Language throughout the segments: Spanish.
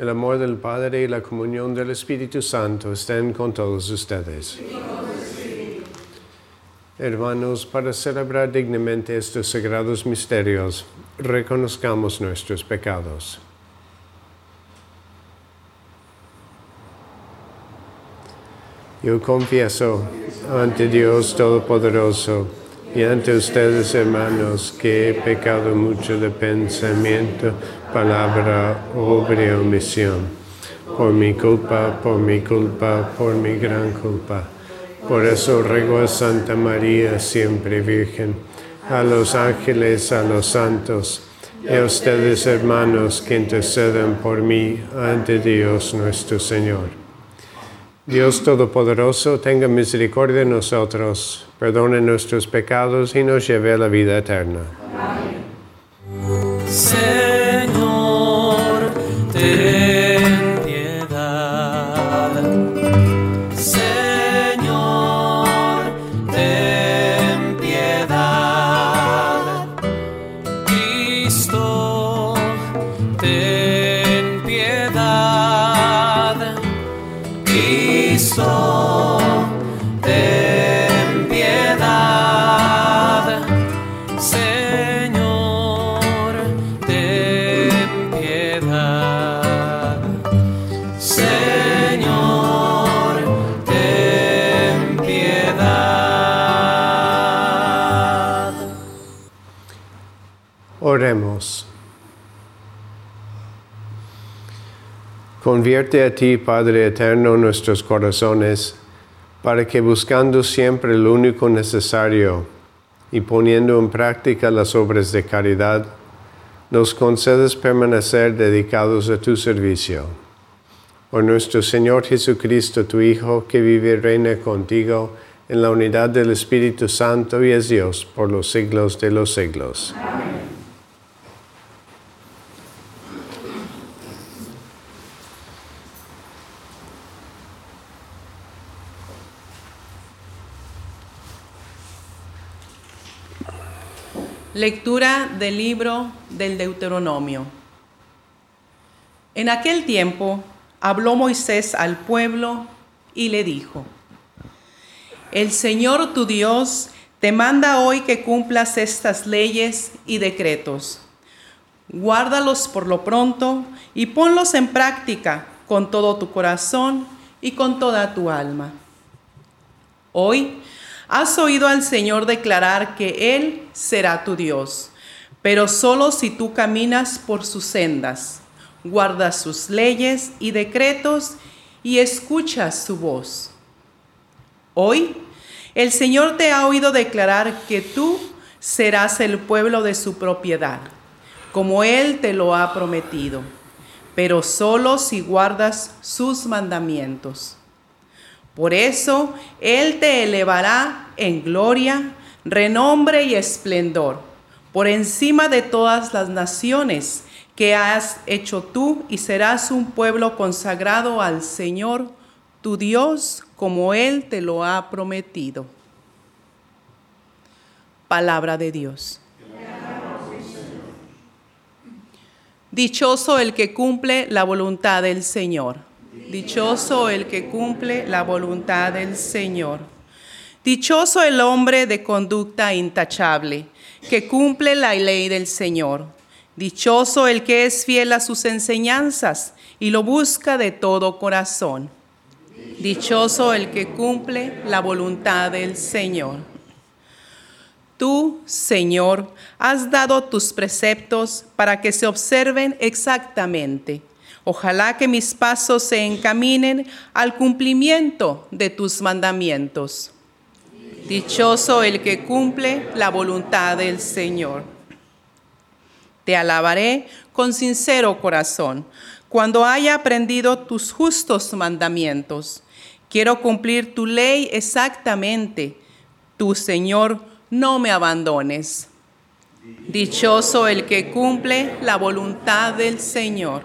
el amor del Padre y la comunión del Espíritu Santo estén con todos ustedes. Hermanos, para celebrar dignamente estos sagrados misterios, reconozcamos nuestros pecados. Yo confieso ante Dios Todopoderoso y ante ustedes, hermanos, que he pecado mucho de pensamiento, palabra, obra y omisión. Por mi culpa, por mi culpa, por mi gran culpa. Por eso ruego a Santa María, siempre Virgen, a los ángeles, a los santos, y a ustedes, hermanos, que intercedan por mí ante Dios nuestro Señor. Dios Todopoderoso, tenga misericordia de nosotros, perdone nuestros pecados y nos lleve a la vida eterna. Señor, Oremos. Convierte a ti, Padre Eterno, nuestros corazones, para que buscando siempre lo único necesario y poniendo en práctica las obras de caridad, nos concedes permanecer dedicados a tu servicio. Por nuestro Señor Jesucristo, tu Hijo, que vive y reina contigo en la unidad del Espíritu Santo y es Dios por los siglos de los siglos. Lectura del libro del Deuteronomio. En aquel tiempo habló Moisés al pueblo y le dijo, El Señor tu Dios te manda hoy que cumplas estas leyes y decretos. Guárdalos por lo pronto y ponlos en práctica con todo tu corazón y con toda tu alma. Hoy Has oído al Señor declarar que Él será tu Dios, pero solo si tú caminas por sus sendas, guardas sus leyes y decretos y escuchas su voz. Hoy el Señor te ha oído declarar que tú serás el pueblo de su propiedad, como Él te lo ha prometido, pero solo si guardas sus mandamientos. Por eso Él te elevará en gloria, renombre y esplendor, por encima de todas las naciones que has hecho tú y serás un pueblo consagrado al Señor, tu Dios, como Él te lo ha prometido. Palabra de Dios. Dichoso el que cumple la voluntad del Señor. Dichoso el que cumple la voluntad del Señor. Dichoso el hombre de conducta intachable, que cumple la ley del Señor. Dichoso el que es fiel a sus enseñanzas y lo busca de todo corazón. Dichoso el que cumple la voluntad del Señor. Tú, Señor, has dado tus preceptos para que se observen exactamente. Ojalá que mis pasos se encaminen al cumplimiento de tus mandamientos. Dichoso el que cumple la voluntad del Señor. Te alabaré con sincero corazón cuando haya aprendido tus justos mandamientos. Quiero cumplir tu ley exactamente. Tu Señor, no me abandones. Dichoso el que cumple la voluntad del Señor.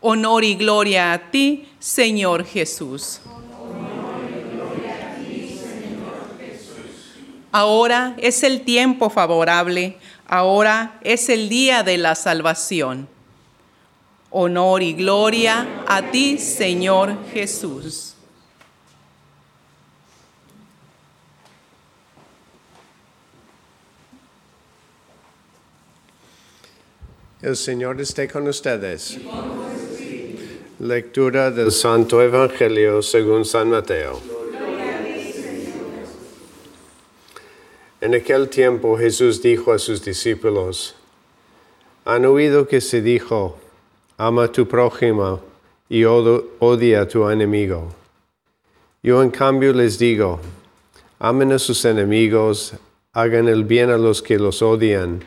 Honor y gloria a ti, Señor Jesús. Ahora es el tiempo favorable, ahora es el día de la salvación. Honor y gloria a ti, Señor Jesús. El Señor esté con ustedes. Lectura del Santo Evangelio según San Mateo. En aquel tiempo Jesús dijo a sus discípulos, han oído que se dijo, ama a tu prójimo y odia a tu enemigo. Yo en cambio les digo, amen a sus enemigos, hagan el bien a los que los odian,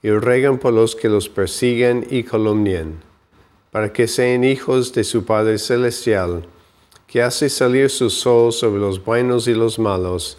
y ruegan por los que los persiguen y calumnian, para que sean hijos de su Padre Celestial, que hace salir su sol sobre los buenos y los malos,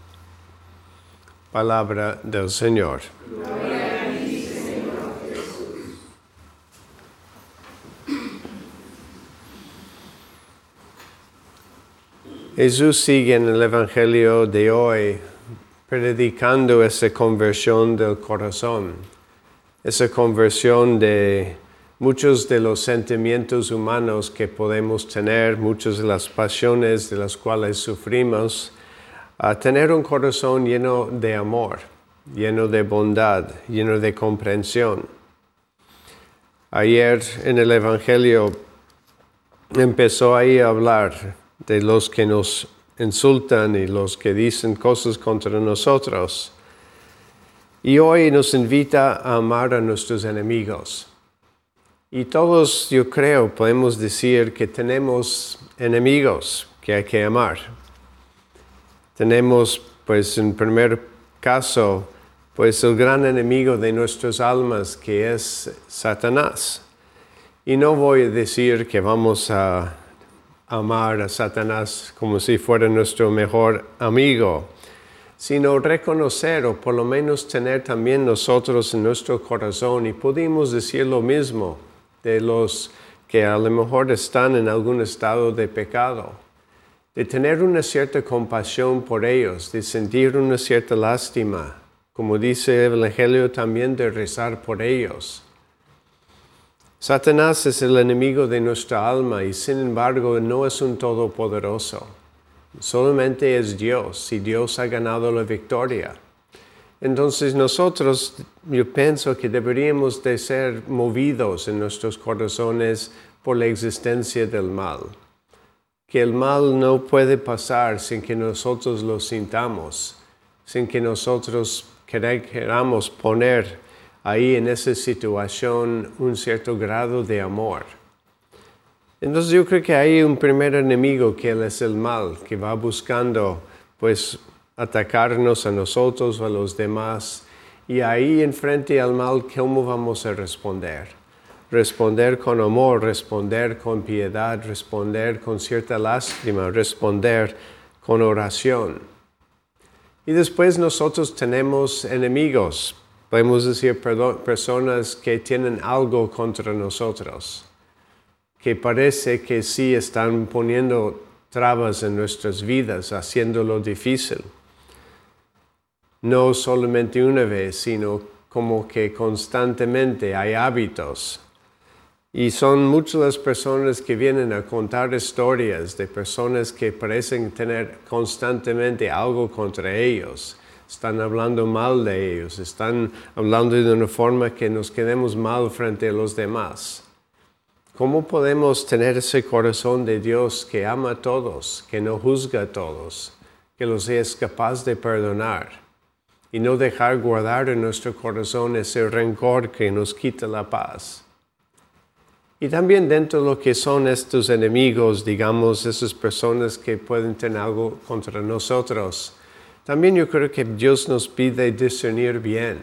Palabra del Señor. Jesús sigue en el Evangelio de hoy predicando esa conversión del corazón, esa conversión de muchos de los sentimientos humanos que podemos tener, muchas de las pasiones de las cuales sufrimos, a tener un corazón lleno de amor, lleno de bondad, lleno de comprensión. Ayer en el Evangelio empezó ahí a hablar de los que nos insultan y los que dicen cosas contra nosotros. Y hoy nos invita a amar a nuestros enemigos. Y todos, yo creo, podemos decir que tenemos enemigos que hay que amar. Tenemos, pues, en primer caso, pues el gran enemigo de nuestras almas que es Satanás. Y no voy a decir que vamos a amar a Satanás como si fuera nuestro mejor amigo, sino reconocer o por lo menos tener también nosotros en nuestro corazón y podemos decir lo mismo de los que a lo mejor están en algún estado de pecado, de tener una cierta compasión por ellos, de sentir una cierta lástima, como dice el Evangelio también de rezar por ellos Satanás es el enemigo de nuestra alma y sin embargo no es un todopoderoso. Solamente es Dios y Dios ha ganado la victoria. Entonces nosotros, yo pienso que deberíamos de ser movidos en nuestros corazones por la existencia del mal. Que el mal no puede pasar sin que nosotros lo sintamos, sin que nosotros queramos poner ahí en esa situación un cierto grado de amor. Entonces yo creo que hay un primer enemigo que es el mal, que va buscando pues atacarnos a nosotros o a los demás. Y ahí enfrente al mal, ¿cómo vamos a responder? Responder con amor, responder con piedad, responder con cierta lástima, responder con oración. Y después nosotros tenemos enemigos, podemos decir personas que tienen algo contra nosotros, que parece que sí están poniendo trabas en nuestras vidas, haciéndolo difícil. No solamente una vez, sino como que constantemente hay hábitos y son muchas las personas que vienen a contar historias de personas que parecen tener constantemente algo contra ellos. Están hablando mal de ellos, están hablando de una forma que nos quedemos mal frente a los demás. ¿Cómo podemos tener ese corazón de Dios que ama a todos, que no juzga a todos, que los es capaz de perdonar y no dejar guardar en nuestro corazón ese rencor que nos quita la paz? Y también dentro de lo que son estos enemigos, digamos, esas personas que pueden tener algo contra nosotros, también yo creo que Dios nos pide discernir bien,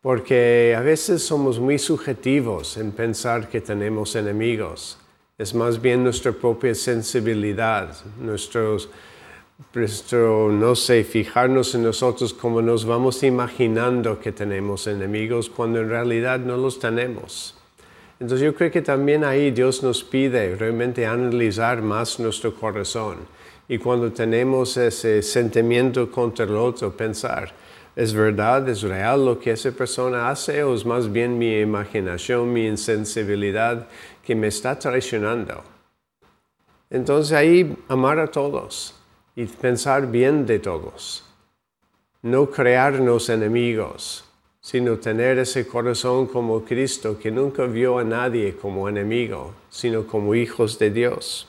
porque a veces somos muy subjetivos en pensar que tenemos enemigos. Es más bien nuestra propia sensibilidad, nuestros, nuestro, no sé, fijarnos en nosotros como nos vamos imaginando que tenemos enemigos cuando en realidad no los tenemos. Entonces yo creo que también ahí Dios nos pide realmente analizar más nuestro corazón. Y cuando tenemos ese sentimiento contra el otro, pensar, ¿es verdad, es real lo que esa persona hace o es más bien mi imaginación, mi insensibilidad que me está traicionando? Entonces ahí amar a todos y pensar bien de todos. No crearnos enemigos, sino tener ese corazón como Cristo que nunca vio a nadie como enemigo, sino como hijos de Dios.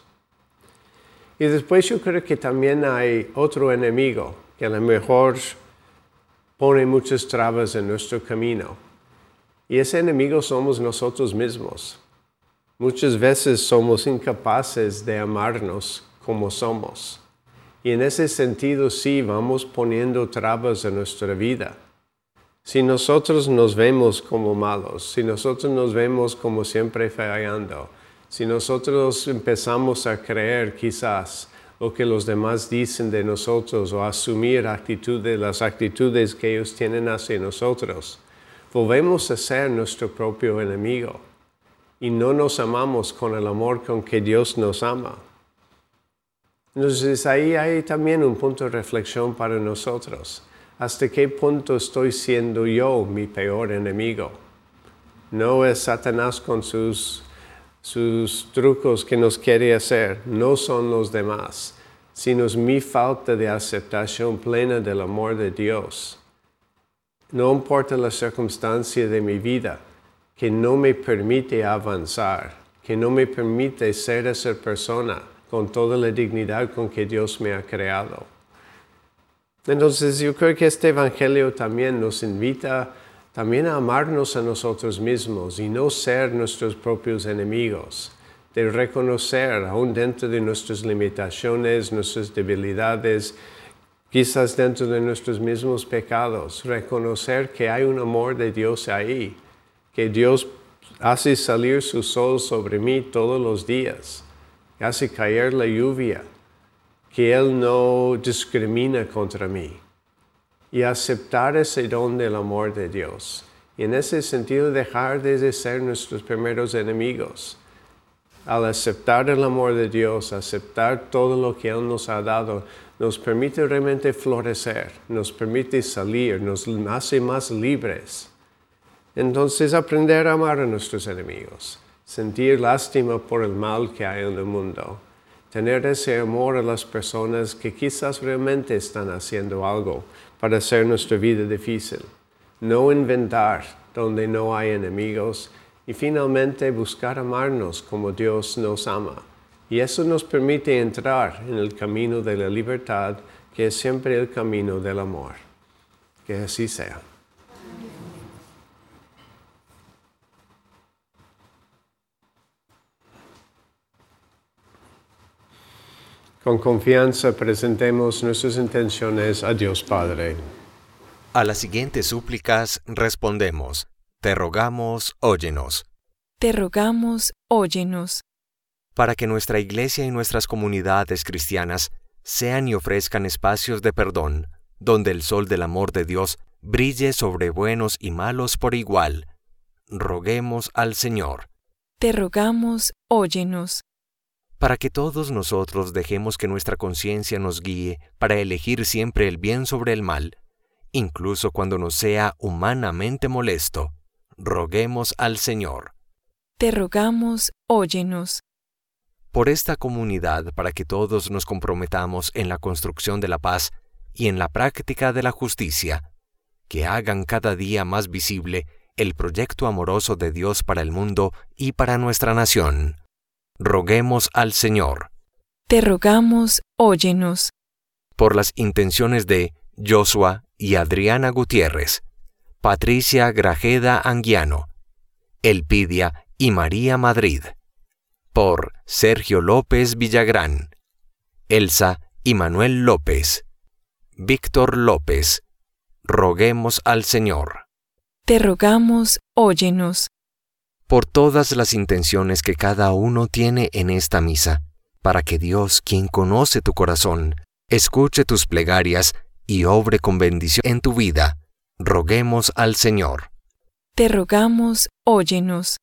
Y después yo creo que también hay otro enemigo que a lo mejor pone muchas trabas en nuestro camino. Y ese enemigo somos nosotros mismos. Muchas veces somos incapaces de amarnos como somos. Y en ese sentido sí vamos poniendo trabas en nuestra vida. Si nosotros nos vemos como malos, si nosotros nos vemos como siempre fallando, si nosotros empezamos a creer quizás lo que los demás dicen de nosotros o asumir actitudes, las actitudes que ellos tienen hacia nosotros, volvemos a ser nuestro propio enemigo y no nos amamos con el amor con que Dios nos ama. Entonces ahí hay también un punto de reflexión para nosotros. ¿Hasta qué punto estoy siendo yo mi peor enemigo? No es Satanás con sus, sus trucos que nos quiere hacer, no son los demás, sino es mi falta de aceptación plena del amor de Dios. No importa la circunstancia de mi vida, que no me permite avanzar, que no me permite ser esa persona con toda la dignidad con que Dios me ha creado. Entonces yo creo que este Evangelio también nos invita también a amarnos a nosotros mismos y no ser nuestros propios enemigos, de reconocer aún dentro de nuestras limitaciones, nuestras debilidades, quizás dentro de nuestros mismos pecados, reconocer que hay un amor de Dios ahí, que Dios hace salir su sol sobre mí todos los días, hace caer la lluvia que Él no discrimina contra mí y aceptar ese don del amor de Dios. Y en ese sentido dejar de ser nuestros primeros enemigos. Al aceptar el amor de Dios, aceptar todo lo que Él nos ha dado, nos permite realmente florecer, nos permite salir, nos hace más libres. Entonces aprender a amar a nuestros enemigos, sentir lástima por el mal que hay en el mundo tener ese amor a las personas que quizás realmente están haciendo algo para hacer nuestra vida difícil. No inventar donde no hay enemigos y finalmente buscar amarnos como Dios nos ama. Y eso nos permite entrar en el camino de la libertad, que es siempre el camino del amor. Que así sea. Con confianza presentemos nuestras intenciones a Dios Padre. A las siguientes súplicas respondemos, Te rogamos, óyenos, Te rogamos, óyenos, para que nuestra iglesia y nuestras comunidades cristianas sean y ofrezcan espacios de perdón, donde el sol del amor de Dios brille sobre buenos y malos por igual. Roguemos al Señor, te rogamos, óyenos, para que todos nosotros dejemos que nuestra conciencia nos guíe para elegir siempre el bien sobre el mal, incluso cuando nos sea humanamente molesto. Roguemos al Señor. te rogamos, óyenos, por esta comunidad para que todos nos comprometamos en la construcción de la paz y en la práctica de la justicia, que hagan cada día más visible el proyecto amoroso de Dios para el mundo y para nuestra nación. Roguemos al Señor. Te rogamos, óyenos, por las intenciones de Joshua y Adriana Gutiérrez, Patricia Grajeda Anguiano, Elpidia y María Madrid, por Sergio López Villagrán, Elsa y Manuel López, Víctor López. Roguemos al Señor. Te rogamos, óyenos, por todas las intenciones que cada uno tiene en esta misa, para que Dios, quien conoce tu corazón, escuche tus plegarias y obre con bendición en tu vida. Roguemos al Señor. te rogamos, óyenos,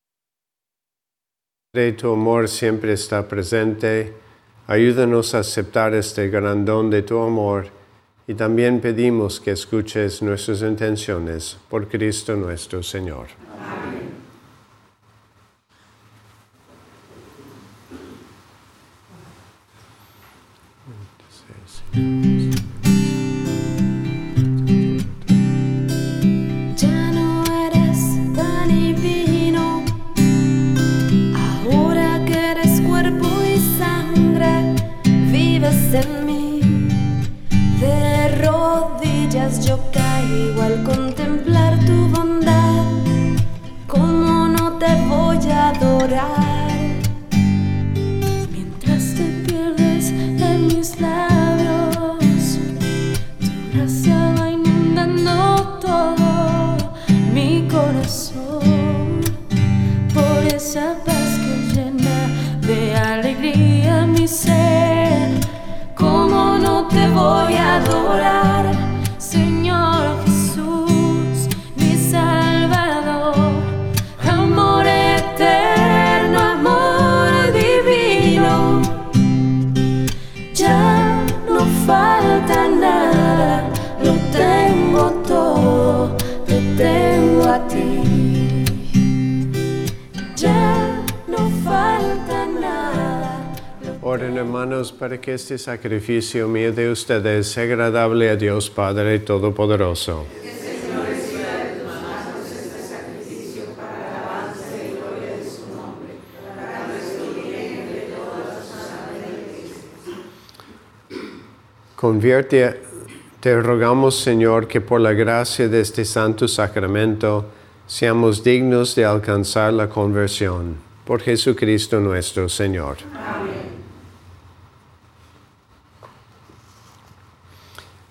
De tu amor siempre está presente. Ayúdanos a aceptar este gran don de tu amor y también pedimos que escuches nuestras intenciones por Cristo nuestro Señor no eres pan y vino, ahora que eres cuerpo y sangre, vives en mí. De rodillas yo caigo al contemplar a Hermanos para que este sacrificio mío de ustedes sea agradable a Dios Padre Todopoderoso. Convierte, te rogamos Señor que por la gracia de este santo sacramento seamos dignos de alcanzar la conversión. Por Jesucristo nuestro Señor.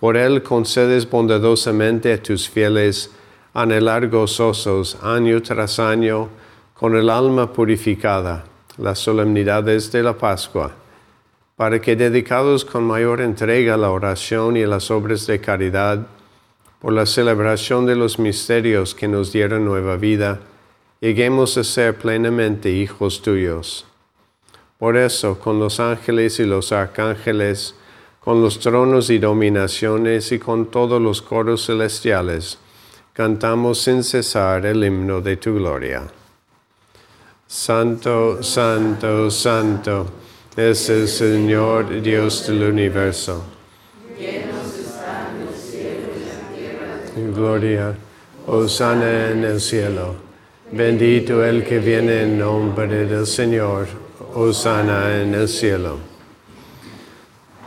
Por Él concedes bondadosamente a tus fieles anhelar gozosos año tras año con el alma purificada las solemnidades de la Pascua, para que dedicados con mayor entrega a la oración y a las obras de caridad, por la celebración de los misterios que nos dieron nueva vida, lleguemos a ser plenamente hijos tuyos. Por eso, con los ángeles y los arcángeles, con los tronos y dominaciones y con todos los coros celestiales, cantamos sin cesar el himno de tu gloria. Santo, santo, santo es el Señor Dios del universo. Gloria, Hosanna en el cielo. Bendito el que viene en nombre del Señor. Hosanna en el cielo.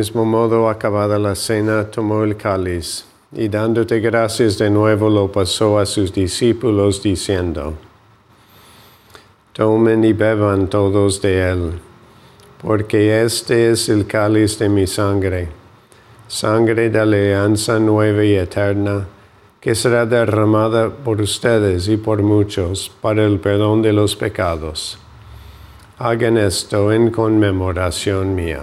Mismo modo, acabada la cena, tomó el cáliz y dándote gracias de nuevo lo pasó a sus discípulos diciendo, Tomen y beban todos de él, porque este es el cáliz de mi sangre, sangre de alianza nueva y eterna, que será derramada por ustedes y por muchos para el perdón de los pecados. Hagan esto en conmemoración mía.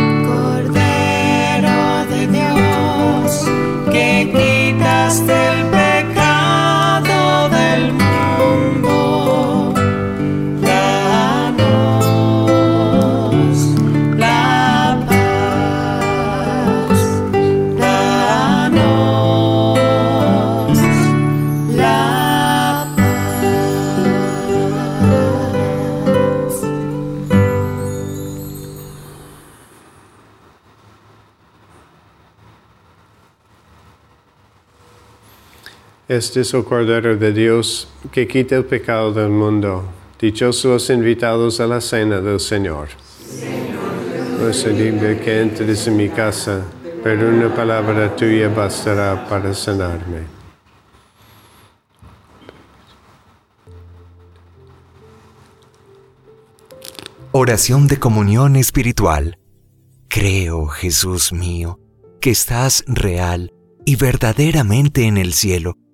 Este es el Cordero de Dios que quita el pecado del mundo. Dichosos los invitados a la cena del Señor. No soy digno que entres en mi casa, pero una palabra tuya bastará para sanarme. Oración de comunión espiritual. Creo, Jesús mío, que estás real y verdaderamente en el cielo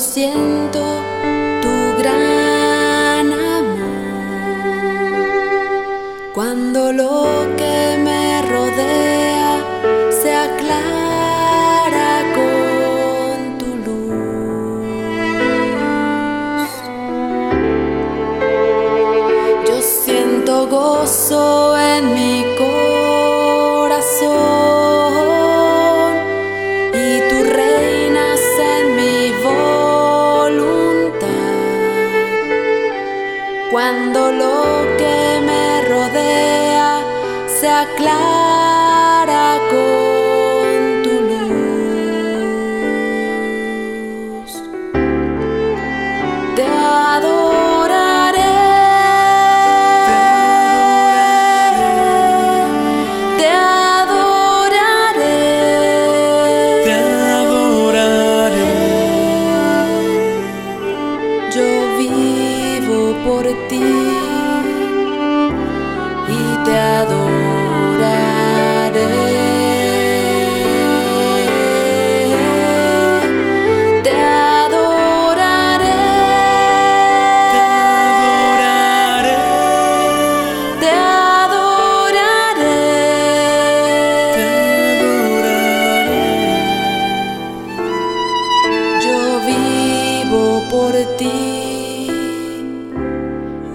Siento Cuando lo que me rodea se aclara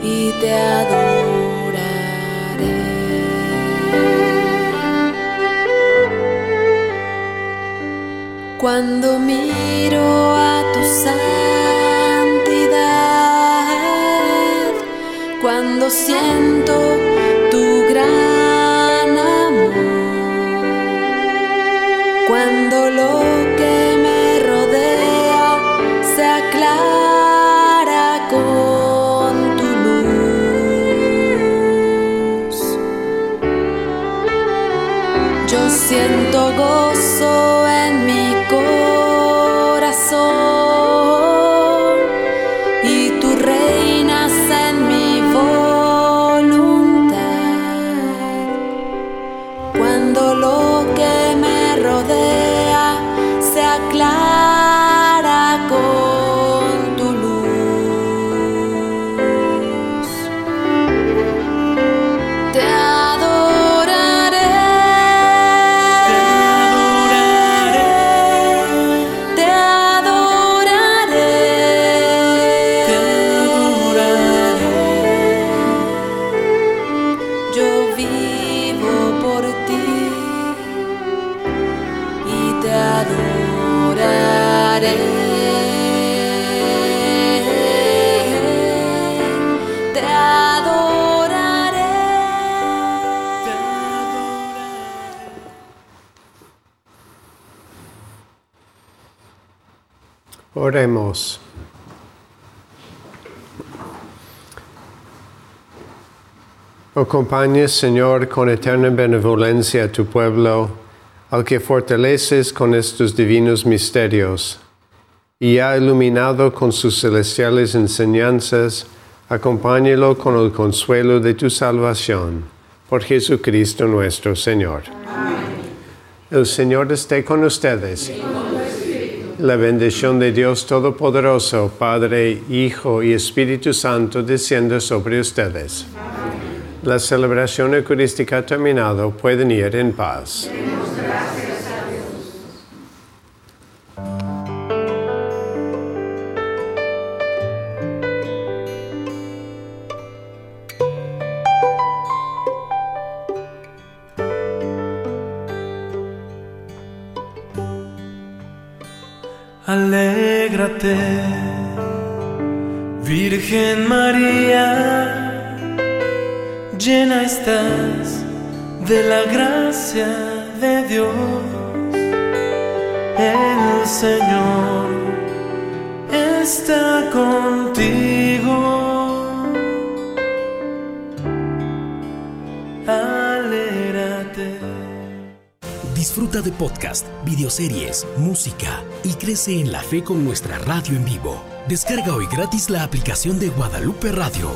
y te adoraré. Cuando miro a tu santidad, cuando siento Oremos. Señor, con eterna benevolencia a tu pueblo, al que fortaleces con estos divinos misterios, y ha iluminado con sus celestiales enseñanzas, acompáñelo con el consuelo de tu salvación, por Jesucristo nuestro Señor. El Señor esté con ustedes. La bendición de Dios Todopoderoso, Padre, Hijo y Espíritu Santo, descienda sobre ustedes. La celebración eucarística ha terminado. Pueden ir en paz. Videoseries, música y crece en la fe con nuestra radio en vivo. Descarga hoy gratis la aplicación de Guadalupe Radio.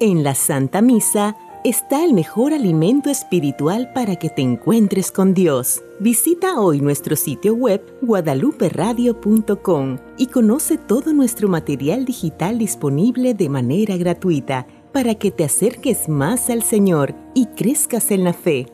En la Santa Misa está el mejor alimento espiritual para que te encuentres con Dios. Visita hoy nuestro sitio web guadaluperadio.com y conoce todo nuestro material digital disponible de manera gratuita para que te acerques más al Señor y crezcas en la fe.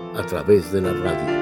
a través de la radio.